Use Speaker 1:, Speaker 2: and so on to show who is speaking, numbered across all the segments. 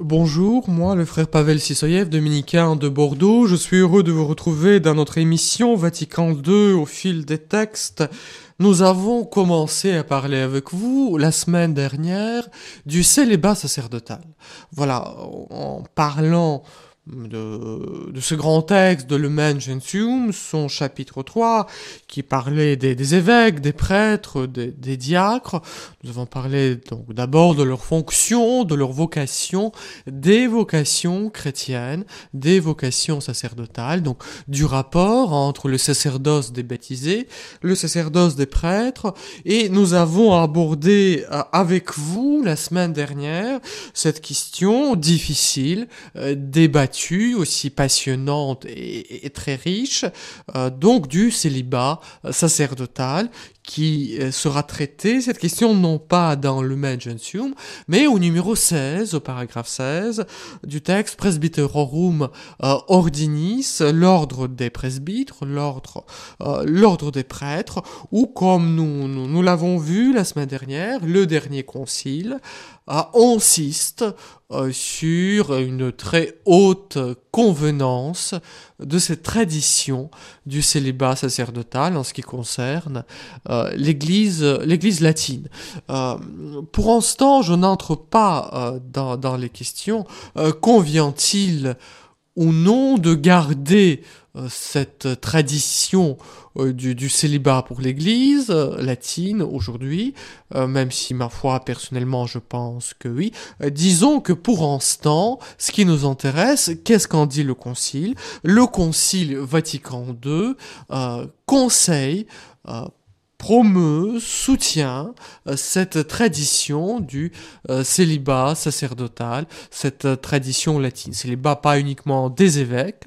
Speaker 1: Bonjour, moi le frère Pavel Sisoyev, dominicain de Bordeaux. Je suis heureux de vous retrouver dans notre émission Vatican II au fil des textes. Nous avons commencé à parler avec vous la semaine dernière du célibat sacerdotal. Voilà, en parlant de, ce grand texte de Lumen Gentium, son chapitre 3, qui parlait des, des évêques, des prêtres, des, des, diacres. Nous avons parlé donc d'abord de leur fonction, de leur vocation, des vocations chrétiennes, des vocations sacerdotales, donc du rapport entre le sacerdoce des baptisés, le sacerdoce des prêtres, et nous avons abordé euh, avec vous la semaine dernière cette question difficile, euh, débattue, aussi passionnante et, très riche, euh, donc du célibat euh, sacerdotal qui euh, sera traité, cette question non pas dans le Gentium, mais au numéro 16, au paragraphe 16 du texte Presbyterorum Ordinis, l'ordre des presbytres, l'ordre des prêtres, ou comme nous l'avons vu la semaine dernière, le dernier concile insiste euh, sur une très haute convenance de cette tradition du célibat sacerdotal en ce qui concerne euh, l'Église, l'Église latine. Euh, pour l'instant, je n'entre pas dans, dans, les questions. convient-il ou non de garder cette tradition euh, du, célibat pour l'Église euh, latine aujourd'hui, euh, même si ma foi personnellement je pense que oui. disons que pour l'instant, ce qui nous intéresse, qu'est-ce qu'en dit le Concile? Le Concile Vatican II conseille promeut, soutient euh, cette tradition du euh, célibat sacerdotal, cette euh, tradition latine. Célibat pas uniquement des évêques,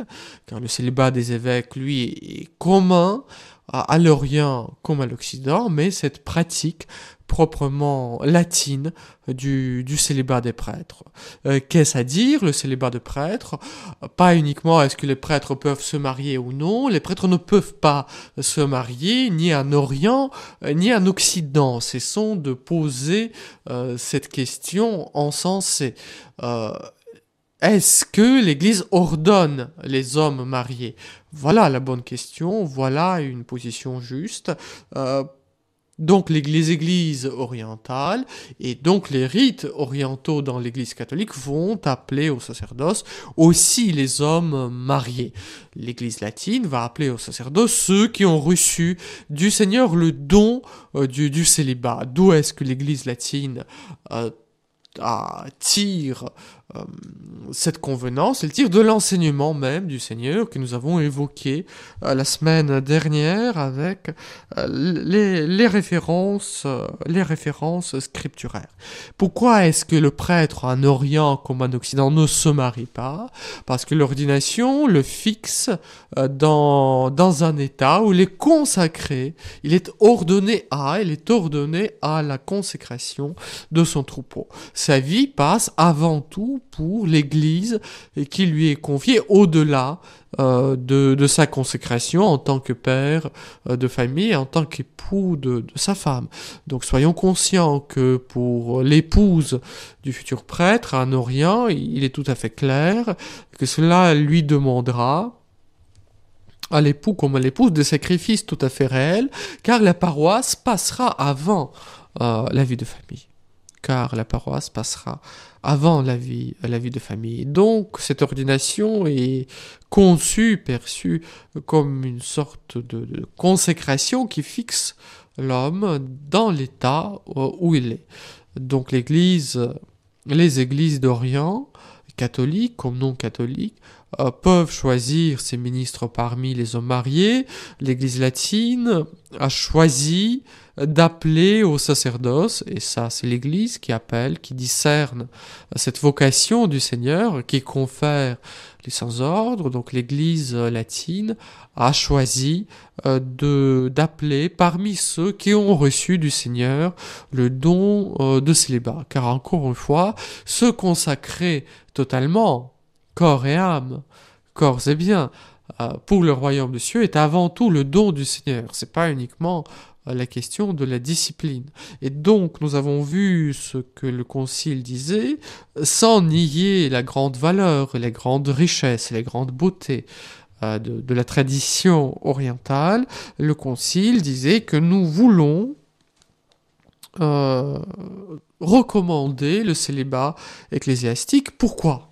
Speaker 1: car le célibat des évêques, lui, est commun à l'Orient comme à l'Occident, mais cette pratique proprement latine du, célibat des prêtres. Euh, Qu'est-ce à dire, le célibat de prêtres? Pas uniquement est-ce que les prêtres peuvent se marier ou non, les prêtres ne peuvent pas se marier ni en Orient euh, ni en Occident. Cessons de poser euh, cette question en sens euh, est-ce que l'Église ordonne les hommes mariés? Voilà la bonne question, voilà une position juste. Euh, donc les églises orientales et donc les rites orientaux dans l'église catholique vont appeler au sacerdoce aussi les hommes mariés. L'église latine va appeler au sacerdoce ceux qui ont reçu du Seigneur le don euh, du, célibat. D'où est-ce que l'église latine euh, tire euh, cette convenance, elle tire de l'enseignement même du Seigneur que nous avons évoqué euh, la semaine dernière avec euh, les, les, références, les références scripturaires. Pourquoi est-ce que le prêtre en Orient comme en Occident ne se marie pas? Parce que l'ordination le fixe dans, dans un état où il est consacré, il est ordonné à, il est ordonné à la consécration de son troupeau. Sa vie passe avant tout pour l'Église et qui lui est confié au-delà euh, de, sa consécration en tant que père euh, de famille, en tant qu'époux de, de, sa femme. Donc soyons conscients que pour l'épouse du futur prêtre en Orient, il est tout à fait clair que cela lui demandera à l'époux comme à l'épouse des sacrifices tout à fait réels, car la paroisse passera avant euh, la vie de famille car la paroisse passera avant la vie, la vie de famille. Donc cette ordination est conçue, perçue comme une sorte de, consécration qui fixe l'homme dans l'état où il est. Donc l'Église, les églises d'Orient, catholiques comme non catholiques, euh, peuvent choisir ses ministres parmi les hommes mariés, l'Église latine a choisi d'appeler au sacerdoce, et ça c'est l'Église qui appelle, qui discerne cette vocation du Seigneur, qui confère les sans-ordres, donc l'Église latine a choisi euh, d'appeler parmi ceux qui ont reçu du Seigneur le don euh, de célibat. Car encore une fois, se consacrer totalement, corps et âme, corps et bien, euh, pour le royaume de cieux est avant tout le don du Seigneur. C'est pas uniquement la question de la discipline. Et donc nous avons vu ce que le Concile disait, sans nier la grande valeur, les grandes richesses, les grandes beautés euh, de, la tradition orientale, le Concile disait que nous voulons euh, recommander le célibat ecclésiastique. Pourquoi?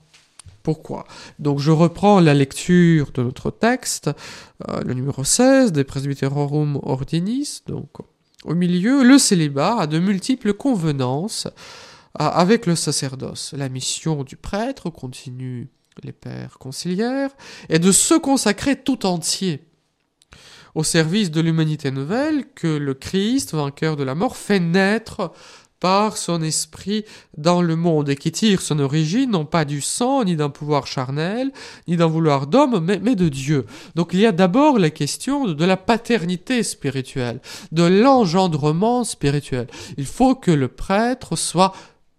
Speaker 1: Pourquoi Donc je reprends la lecture de notre texte, euh, le numéro 16 des Presbyterorum Ordinis, donc au milieu, le célibat a de multiples convenances avec le sacerdoce. La mission du prêtre, continue les pères conciliaires, est de se consacrer tout entier au service de l'humanité nouvelle que le Christ, vainqueur de la mort, fait naître par son esprit dans le monde et qui tire son origine non pas du sang, ni d'un pouvoir charnel, ni d'un vouloir d'homme, mais, de Dieu. Donc il y a d'abord la question de la paternité spirituelle, de l'engendrement spirituel. Il faut que le prêtre soit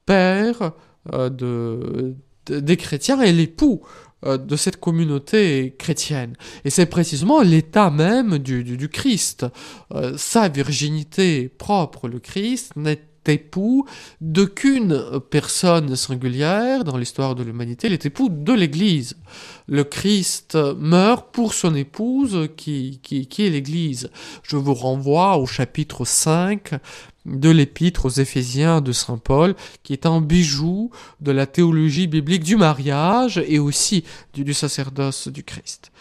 Speaker 1: père euh, de, des chrétiens et l'époux euh, de cette communauté chrétienne. Et c'est précisément l'état même du, du, Christ. Euh, sa virginité propre, le Christ, n'est époux d'aucune personne singulière dans l'histoire de l'humanité, il époux de l'Église. Le Christ meurt pour son épouse qui, qui, qui est l'Église. Je vous renvoie au chapitre 5 de l'épître aux Éphésiens de Saint Paul, qui est un bijou de la théologie biblique du mariage et aussi du, du sacerdoce du Christ.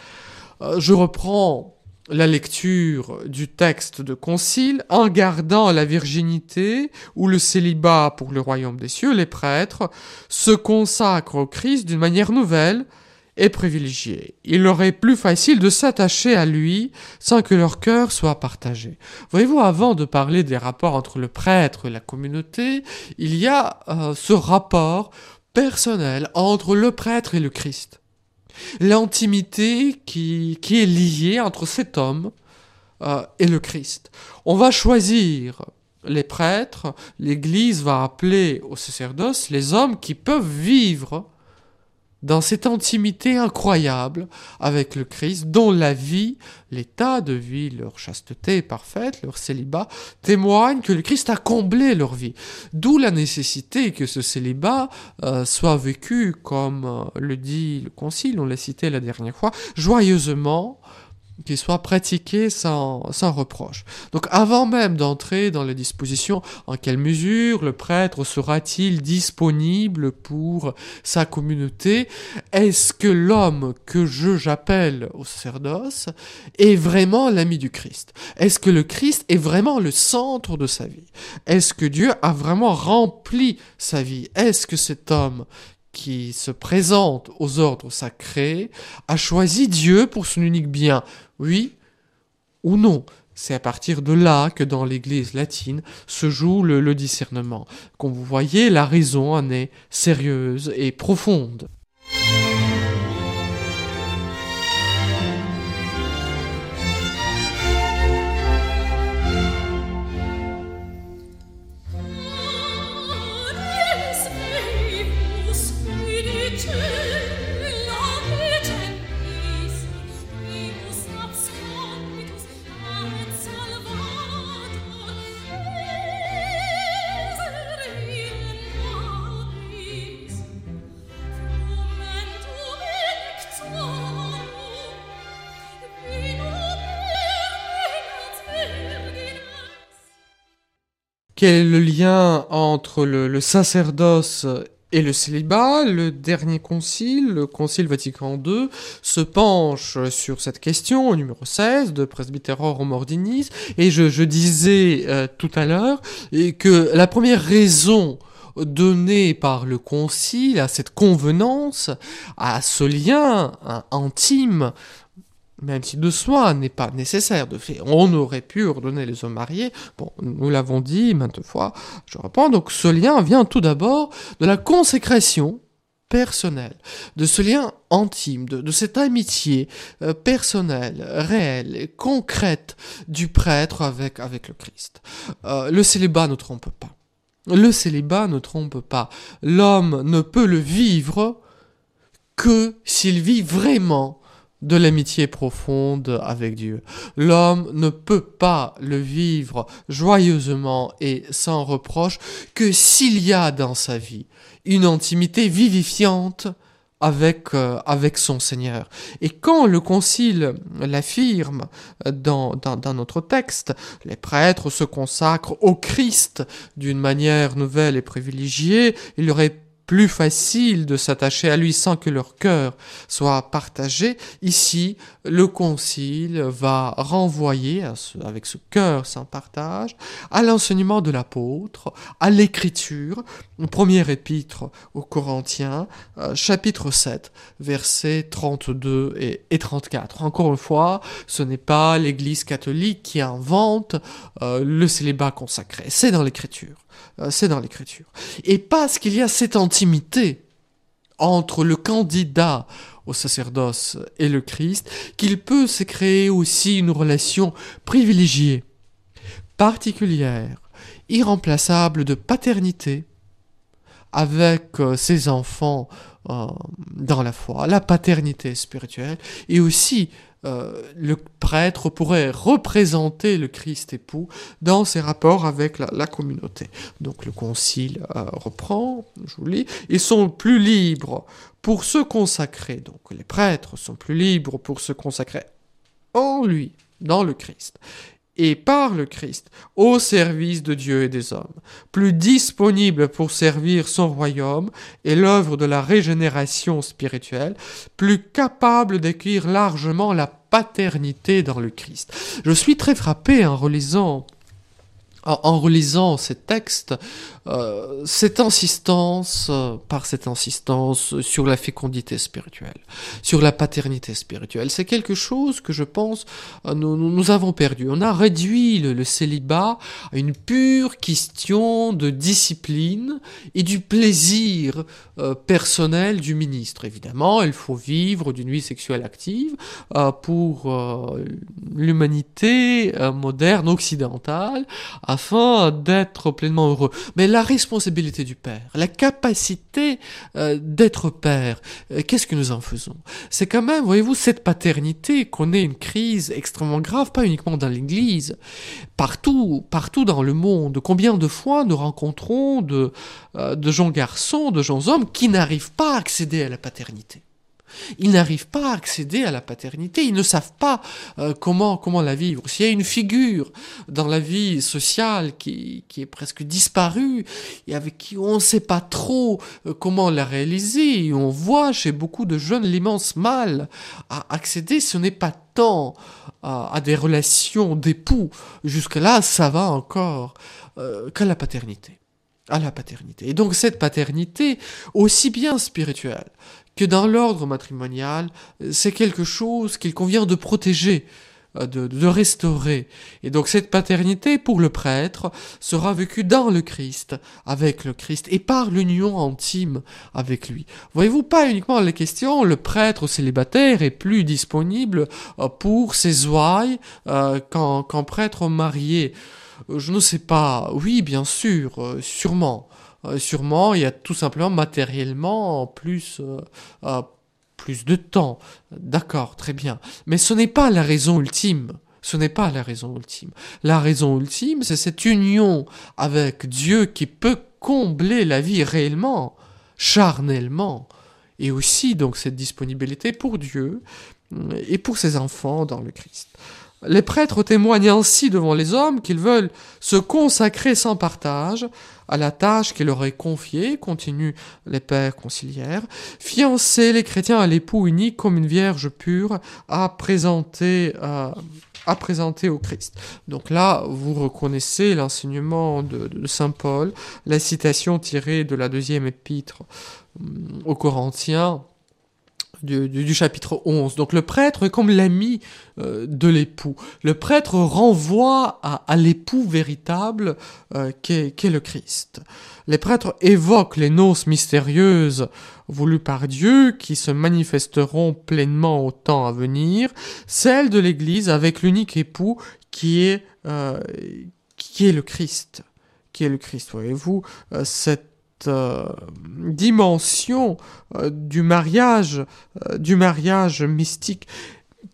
Speaker 1: Euh, je reprends la lecture du texte de concile en gardant la virginité ou le célibat pour le royaume des cieux, les prêtres se consacrent au Christ d'une manière nouvelle et privilégiée. Il leur est plus facile de s'attacher à lui sans que leur cœur soit partagé. Voyez-vous, avant de parler des rapports entre le prêtre et la communauté, il y a euh, ce rapport personnel entre le prêtre et le Christ l'intimité qui, qui est liée entre cet homme euh, et le Christ. On va choisir les prêtres, l'Église va appeler au sacerdoce les hommes qui peuvent vivre dans cette intimité incroyable avec le Christ, dont la vie, l'état de vie, leur chasteté parfaite, leur célibat, témoignent que le Christ a comblé leur vie. D'où la nécessité que ce célibat euh, soit vécu, comme euh, le dit le Concile, on l'a cité la dernière fois, joyeusement, qu'il soit pratiqué sans, sans reproche. Donc avant même d'entrer dans les dispositions, en quelle mesure le prêtre sera-t-il disponible pour sa communauté? Est-ce que l'homme que je j'appelle au sacerdoce est vraiment l'ami du Christ? Est-ce que le Christ est vraiment le centre de sa vie? Est-ce que Dieu a vraiment rempli sa vie? Est-ce que cet homme qui se présente aux ordres sacrés a choisi Dieu pour son unique bien oui ou non. C'est à partir de là que dans l'Église latine se joue le, discernement. Comme vous voyez, la raison en est sérieuse et profonde. Quel est le lien entre le, sacerdoce et le célibat, le dernier concile, le concile Vatican II, se penche sur cette question numéro 16 de Presbyterorum Ordinis, et je, disais euh, tout à l'heure que la première raison donné par le concile, à cette convenance, à ce lien hein, intime, même si de soi n'est pas nécessaire de faire. On aurait pu ordonner les hommes mariés, bon, nous l'avons dit maintes fois, je reprends, donc ce lien vient tout d'abord de la consécration personnelle, de ce lien intime, de, cette amitié euh, personnelle, réelle, concrète du prêtre avec, avec le Christ. Euh, le célibat ne trompe pas. Le célibat ne trompe pas. L'homme ne peut le vivre que s'il vit vraiment de l'amitié profonde avec Dieu. L'homme ne peut pas le vivre joyeusement et sans reproche que s'il y a dans sa vie une intimité vivifiante avec, euh, avec son Seigneur. Et quand le Concile l'affirme dans, dans, dans, notre texte, les prêtres se consacrent au Christ d'une manière nouvelle et privilégiée, il aurait plus facile de s'attacher à lui sans que leur cœur soit partagé. Ici, le concile va renvoyer avec ce cœur sans partage à l'enseignement de l'apôtre, à l'écriture, premier épître aux Corinthiens, euh, chapitre 7, versets 32 et, et, 34. Encore une fois, ce n'est pas l'Église catholique qui invente euh, le célibat consacré, c'est dans l'écriture. Euh, c'est dans l'écriture. Et parce qu'il y a cette intimité entre le candidat au sacerdoce et le Christ, qu'il peut se créer aussi une relation privilégiée, particulière, irremplaçable de paternité avec euh, ses enfants euh, dans la foi, la paternité spirituelle, et aussi euh, le prêtre pourrait représenter le Christ époux dans ses rapports avec la, communauté. Donc le concile euh, reprend, je vous lis, ils sont plus libres pour se consacrer, donc les prêtres sont plus libres pour se consacrer en lui, dans le Christ et par le Christ au service de Dieu et des hommes, plus disponible pour servir son royaume et l'œuvre de la régénération spirituelle, plus capable d'accueillir largement la paternité dans le Christ. Je suis très frappé en relisant en, relisant ces textes, euh, cette insistance, euh, par cette insistance sur la fécondité spirituelle, sur la paternité spirituelle, c'est quelque chose que je pense euh, nous, avons perdu. On a réduit le, célibat à une pure question de discipline et du plaisir personnel du ministre. Évidemment, il faut vivre d'une vie sexuelle active pour l'humanité moderne occidentale afin d'être pleinement heureux. Mais la responsabilité du Père, la capacité euh, d'être Père, euh, qu'est-ce que nous en faisons? C'est quand même, voyez-vous, cette paternité qu'on ait une crise extrêmement grave, pas uniquement dans l'Église, partout, partout dans le monde. Combien de fois nous rencontrons de, euh, de jeunes garçons, de jeunes hommes qui n'arrivent pas à accéder à la paternité? Ils n'arrivent pas à accéder à la paternité, ils ne savent pas euh, comment, comment la vivre. S'il y a une figure dans la vie sociale qui, qui est presque disparue et avec qui on ne sait pas trop euh, comment la réaliser, on voit chez beaucoup de jeunes l'immense mal à accéder, ce n'est pas tant à, des relations d'époux, jusque-là ça va encore, euh, qu'à la paternité à la paternité. Et donc cette paternité, aussi bien spirituelle que dans l'ordre matrimonial, c'est quelque chose qu'il convient de protéger, euh, de, restaurer. Et donc cette paternité pour le prêtre sera vécue dans le Christ, avec le Christ, et par l'union intime avec lui. Voyez-vous pas uniquement la question, le prêtre célibataire est plus disponible euh, pour ses ouailles euh, qu'un prêtre marié. Je ne sais pas, oui bien sûr, sûrement. Euh, sûrement, il y a tout simplement matériellement plus, euh, euh, plus de temps. D'accord, très bien. Mais ce n'est pas la raison ultime. Ce n'est pas la raison ultime. La raison ultime, c'est cette union avec Dieu qui peut combler la vie réellement, charnellement, et aussi donc cette disponibilité pour Dieu et pour ses enfants dans le Christ. Les prêtres témoignent ainsi devant les hommes qu'ils veulent se consacrer sans partage à la tâche qui leur est confiée, continuent les pères conciliaires, fiancer les chrétiens à l'époux unique comme une vierge pure à présenter, euh, à présenter au Christ. Donc là, vous reconnaissez l'enseignement de, de Saint Paul, la citation tirée de la deuxième épître hum, aux Corinthiens, du, chapitre 11. Donc le prêtre est comme l'ami euh, de l'époux. Le prêtre renvoie à, l'époux véritable euh, qu'est qu le Christ. Les prêtres évoquent les noces mystérieuses voulues par Dieu qui se manifesteront pleinement au temps à venir, celles de l'Église avec l'unique époux qui est, euh, qui est le Christ. Qui est le Christ, voyez-vous, euh, cette euh, dimension euh, du mariage, euh, du mariage mystique,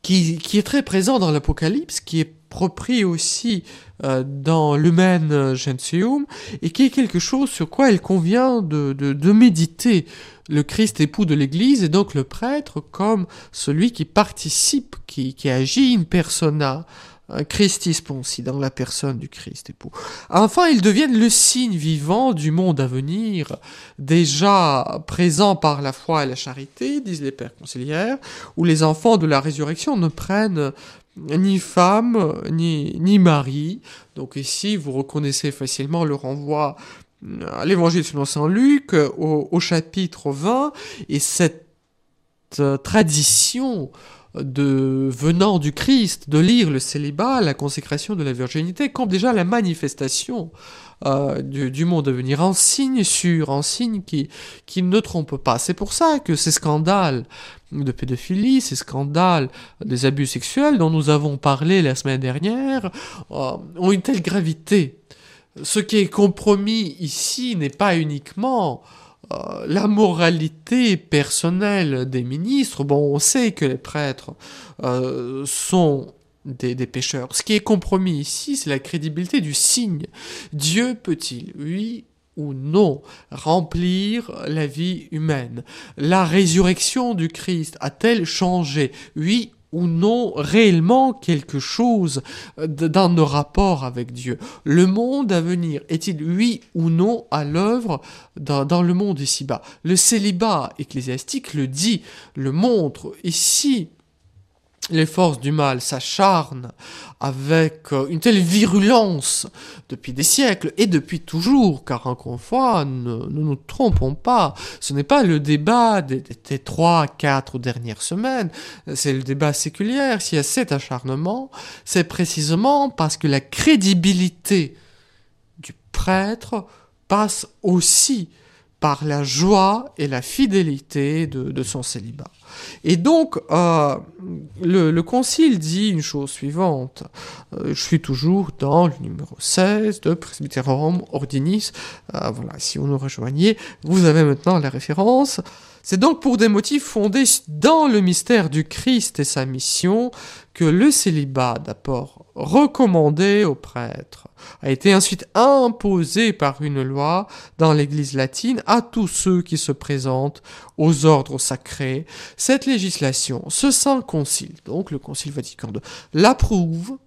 Speaker 1: qui, est très présent dans l'Apocalypse, qui est repris aussi dans l'Humaine Gentium, et qui est quelque chose sur quoi il convient de méditer. Le Christ époux de l'Église et donc le prêtre comme celui qui participe, qui, qui agit in persona Christis Ponsi, dans la personne du Christ époux. Enfin, ils deviennent le signe vivant du monde à venir, déjà présent par la foi et la charité, disent les pères conciliaires, où les enfants de la résurrection ne prennent ni femme, ni, ni mari. Donc ici, vous reconnaissez facilement le renvoi à l'évangile selon Saint Luc, au, au chapitre 20, et cette euh, tradition de venant du Christ, de lire le célibat, la consécration de la virginité, comme déjà la manifestation euh, du, monde à venir, en signe sûr, en signe qui, qui ne trompe pas. C'est pour ça que ces scandales de pédophilie, ces scandales des abus sexuels dont nous avons parlé la semaine dernière, euh, ont une telle gravité. Ce qui est compromis ici n'est pas uniquement euh, la moralité personnelle des ministres, bon, on sait que les prêtres euh, sont des, des, pécheurs. Ce qui est compromis ici, c'est la crédibilité du signe. Dieu peut-il, oui ou non, remplir la vie humaine? La résurrection du Christ a-t-elle changé, oui ou non réellement quelque chose dans nos rapports avec Dieu Le monde à venir est-il oui ou non à l'œuvre dans, dans, le monde ici-bas? Le célibat ecclésiastique le dit, le montre. Ici, les forces du mal s'acharnent avec euh, une telle virulence depuis des siècles et depuis toujours, car encore une fois, ne, nous trompons pas, ce n'est pas le débat des, des trois, quatre dernières semaines, c'est le débat séculier. S'il y a cet acharnement, c'est précisément parce que la crédibilité du prêtre passe aussi par la joie et la fidélité de son célibat. Et donc, euh, le, le, concile dit une chose suivante. Euh, je suis toujours dans le numéro 16 de Presbyterorum Ordinis. Euh, voilà, si vous nous rejoignez, vous avez maintenant la référence. C'est donc pour des motifs fondés dans le mystère du Christ et sa mission que le célibat, d'abord recommandé aux prêtres, a été ensuite imposé par une loi dans l'Église latine à tous ceux qui se présentent aux ordres sacrés. Cette législation, ce saint concile, donc le concile Vatican II, l'approuve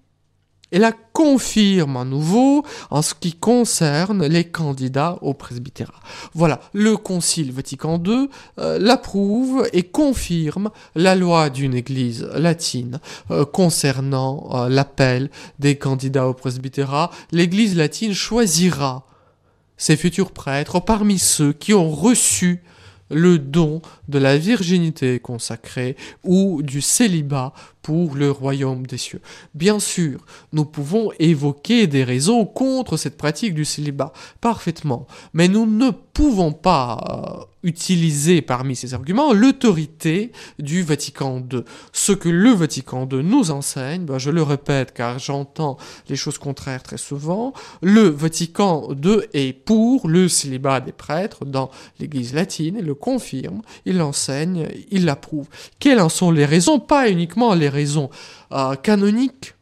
Speaker 1: et la confirme à nouveau en ce qui concerne les candidats au presbytérat. Voilà, le Concile Vatican II euh, l'approuve et confirme la loi d'une église latine euh, concernant euh, l'appel des candidats au presbytérat. L'église latine choisira ses futurs prêtres parmi ceux qui ont reçu le don de la virginité consacrée ou du célibat pour le royaume des cieux. Bien sûr, nous pouvons évoquer des raisons contre cette pratique du célibat, parfaitement, mais nous ne pouvons pas euh, utiliser parmi ces arguments l'autorité du Vatican II. Ce que le Vatican II nous enseigne, ben je le répète car j'entends les choses contraires très souvent, le Vatican II est pour le célibat des prêtres dans l'Église latine, il le confirme, il l'enseigne, il l'approuve. Quelles en sont les raisons? Pas uniquement les raisons euh, canoniques,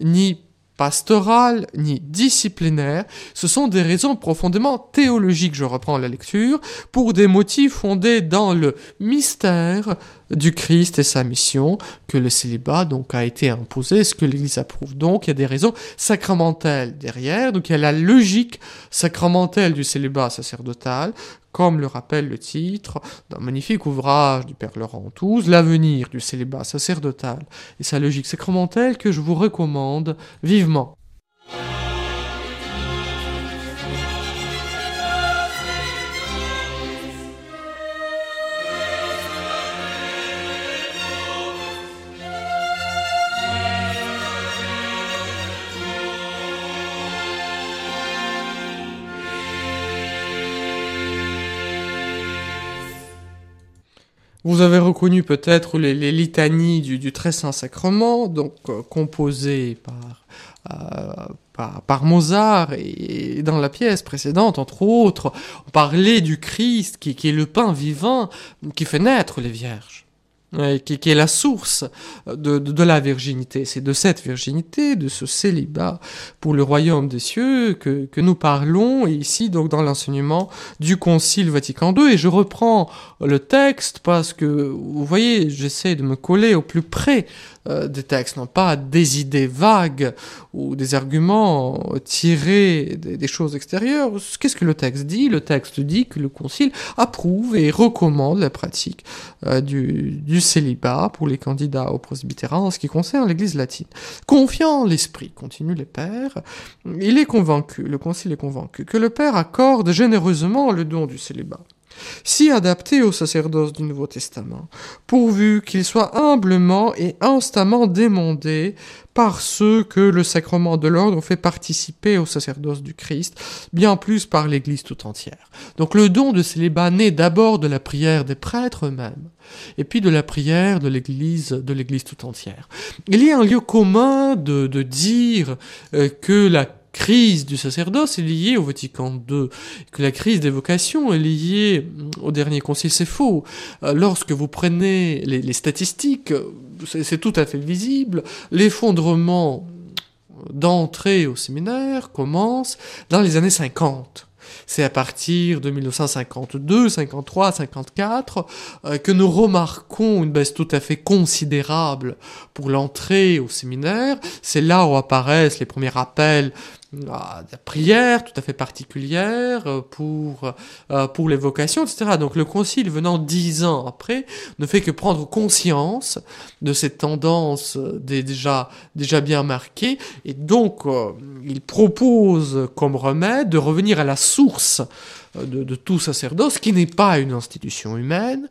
Speaker 1: ni pastorales, ni disciplinaires, ce sont des raisons profondément théologiques, je reprends la lecture, pour des motifs fondés dans le mystère du Christ et sa mission, que le célibat donc a été imposé, ce que l'Église approuve. Donc? Il y a des raisons sacramentelles derrière, donc il y a la logique sacramentelle du célibat sacerdotal, comme le rappelle le titre d'un magnifique ouvrage du Père Laurent Touze, L'avenir du célibat sacerdotal et sa logique sacramentelle que je vous recommande vivement. Vous avez reconnu peut-être les, litanies du, Très Saint Sacrement, donc euh, composées par, euh, par, Mozart, et, dans la pièce précédente, entre autres, on parlait du Christ qui est le pain vivant qui fait naître les vierges qui, est la source de, de, la virginité. C'est de cette virginité, de ce célibat pour le royaume des cieux que, que nous parlons ici donc dans l'enseignement du Concile Vatican II. Et je reprends le texte parce que, vous voyez, j'essaie de me coller au plus près euh, des textes, non pas des idées vagues ou des arguments tirés des, choses extérieures. Qu'est-ce que le texte dit? Le texte dit que le Concile approuve et recommande la pratique euh, du, célibat pour les candidats au presbytérat en ce qui concerne l'Église latine. Confiant l'Esprit, continue les pères, il est convaincu, le Concile est convaincu, que le Père accorde généreusement le don du célibat si adapté au sacerdoce du Nouveau Testament, pourvu qu'il soit humblement et instamment demandé par ceux que le sacrement de l'ordre fait participer au sacerdoce du Christ, bien plus par l'Église tout entière. Donc le don de célibat naît d'abord de la prière des prêtres eux-mêmes, et puis de la prière de l'Église de l'Église tout entière. Il y a un lieu commun de, de dire euh, que la crise du sacerdoce est liée au Vatican II, que la crise des vocations est liée au dernier concile, c'est faux. Euh, lorsque vous prenez les, statistiques, c'est tout à fait visible, l'effondrement d'entrée au séminaire commence dans les années 50. C'est à partir de 1952, 53, 54 que nous remarquons une baisse tout à fait considérable pour l'entrée au séminaire. C'est là où apparaissent les premiers rappels ah, des prières tout à fait particulières euh, pour, euh, pour les vocations, etc. Donc le concile venant dix ans après ne fait que prendre conscience de cette tendance déjà, déjà bien marquée et donc euh, il propose comme remède de revenir à la source de, de tout sacerdoce qui n'est pas une institution humaine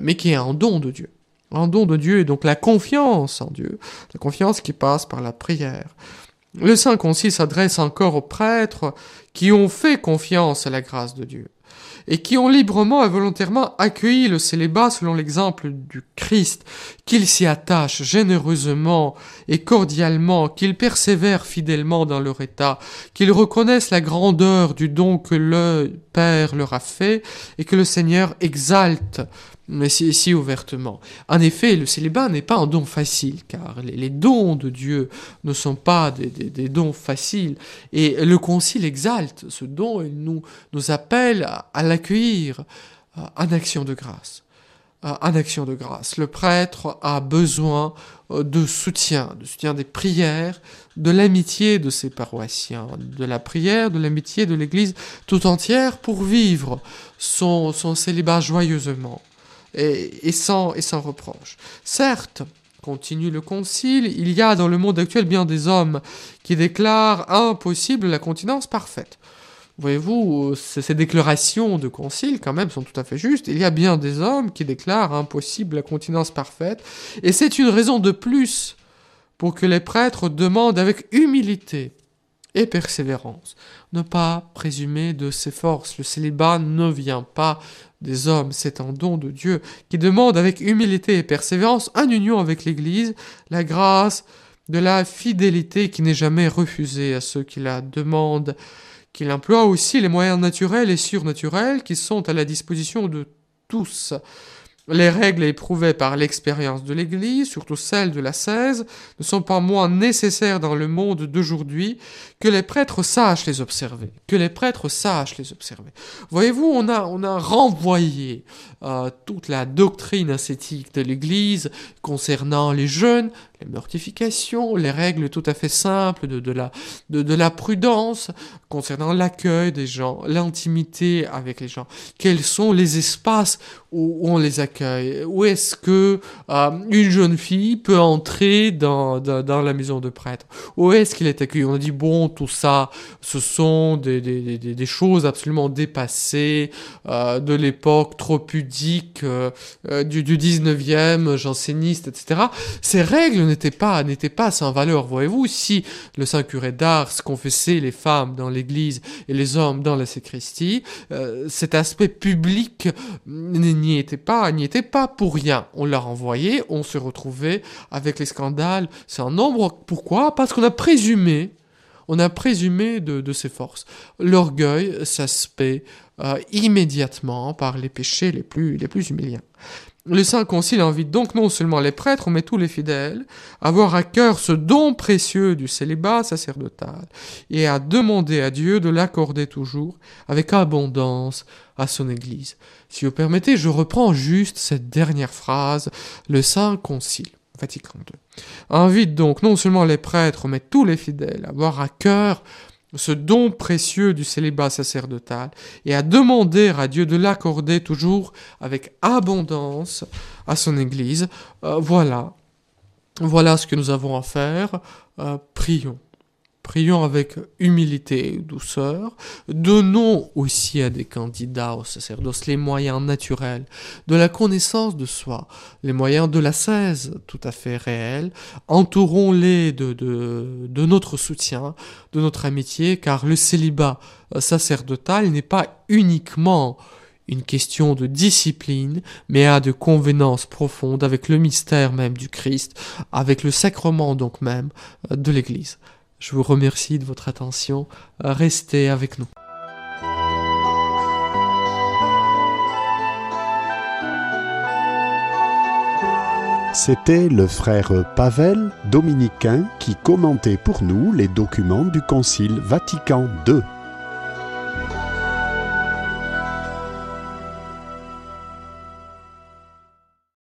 Speaker 1: mais qui est un don de Dieu. Un don de Dieu et donc la confiance en Dieu, la confiance qui passe par la prière. Le Saint Concile s'adresse encore aux prêtres qui ont fait confiance à la grâce de Dieu et qui ont librement et volontairement accueilli le célibat selon l'exemple du Christ, qu'ils s'y attachent généreusement et cordialement, qu'ils persévèrent fidèlement dans leur état, qu'ils reconnaissent la grandeur du don que le Père leur a fait et que le Seigneur exalte mais si, ouvertement. En effet, le célibat n'est pas un don facile, car les, dons de Dieu ne sont pas des, dons faciles. Et le Concile exalte ce don, il nous, nous appelle à, l'accueillir euh, en action de grâce. Euh, action de grâce. Le prêtre a besoin euh, de soutien, de soutien des prières, de l'amitié de ses paroissiens, de la prière, de l'amitié de l'Église tout entière pour vivre son célibat joyeusement et, sans, sans reproche. Certes, continue le concile, il y a dans le monde actuel bien des hommes qui déclarent impossible la continence parfaite. Voyez-vous, ces déclarations de concile, quand même, sont tout à fait justes. Il y a bien des hommes qui déclarent impossible la continence parfaite, et c'est une raison de plus pour que les prêtres demandent avec humilité et persévérance. Ne pas présumer de ses forces. Le célibat ne vient pas des hommes, c'est un don de Dieu qui demande avec humilité et persévérance, en union avec l'Église, la grâce de la fidélité qui n'est jamais refusée à ceux qui la demandent, qu'il emploie aussi les moyens naturels et surnaturels qui sont à la disposition de tous Les règles éprouvées par l'expérience de l'Église, surtout celles de la 16, ne sont pas moins nécessaires dans le monde d'aujourd'hui que les prêtres sachent les observer. Que les prêtres sachent les observer. Voyez-vous, on a, on a renvoyé euh, toute la doctrine ascétique de l'Église concernant les jeunes, les mortifications, les règles tout à fait simples de, de, la, de, de la prudence concernant l'accueil des gens, l'intimité avec les gens. Quels sont les espaces où, on les accueille Où est-ce que euh, une jeune fille peut entrer dans, dans, la maison de prêtre? Où est-ce qu'il est accueilli? On dit, bon, tout ça, ce sont des, des, des, choses absolument dépassées, euh, de l'époque trop pudique, euh, du, du 19e, janséniste, etc. Ces règles n'étaient pas, pas sans valeur, voyez-vous. Si le saint curé d'Ars confessait les femmes dans l'église et les hommes dans la sacristie, cet aspect public n'y était pas, n'y était pas pour rien. On l'a renvoyé, on se retrouvait avec les scandales. C'est un nombre. Pourquoi? Parce qu'on a présumé, on a présumé de, de ses forces. L'orgueil s'aspect euh, immédiatement par les péchés les plus, les plus humiliants. Le Saint Concile invite donc non seulement les prêtres, mais tous les fidèles à avoir à cœur ce don précieux du célibat sacerdotal et à demander à Dieu de l'accorder toujours avec abondance à son Église. Si vous permettez, je reprends juste cette dernière phrase, le Saint Concile. Vatican II. Invite donc non seulement les prêtres, mais tous les fidèles à avoir à cœur ce don précieux du célibat sacerdotal et à demander à Dieu de l'accorder toujours avec abondance à son Église. Euh, voilà, voilà ce que nous avons à faire. Euh, prions. Prions avec humilité et douceur. Donnons aussi à des candidats au sacerdoce les moyens naturels de la connaissance de soi, les moyens de la 16 tout à fait réels. Entourons-les de, de, de notre soutien, de notre amitié, car le célibat sacerdotal n'est pas uniquement une question de discipline, mais a de convenance profonde avec le mystère même du Christ, avec le sacrement donc même de l'Église. Je vous remercie de votre attention. Restez avec nous.
Speaker 2: C'était le frère Pavel, dominicain, qui commentait pour nous les documents du Concile Vatican II.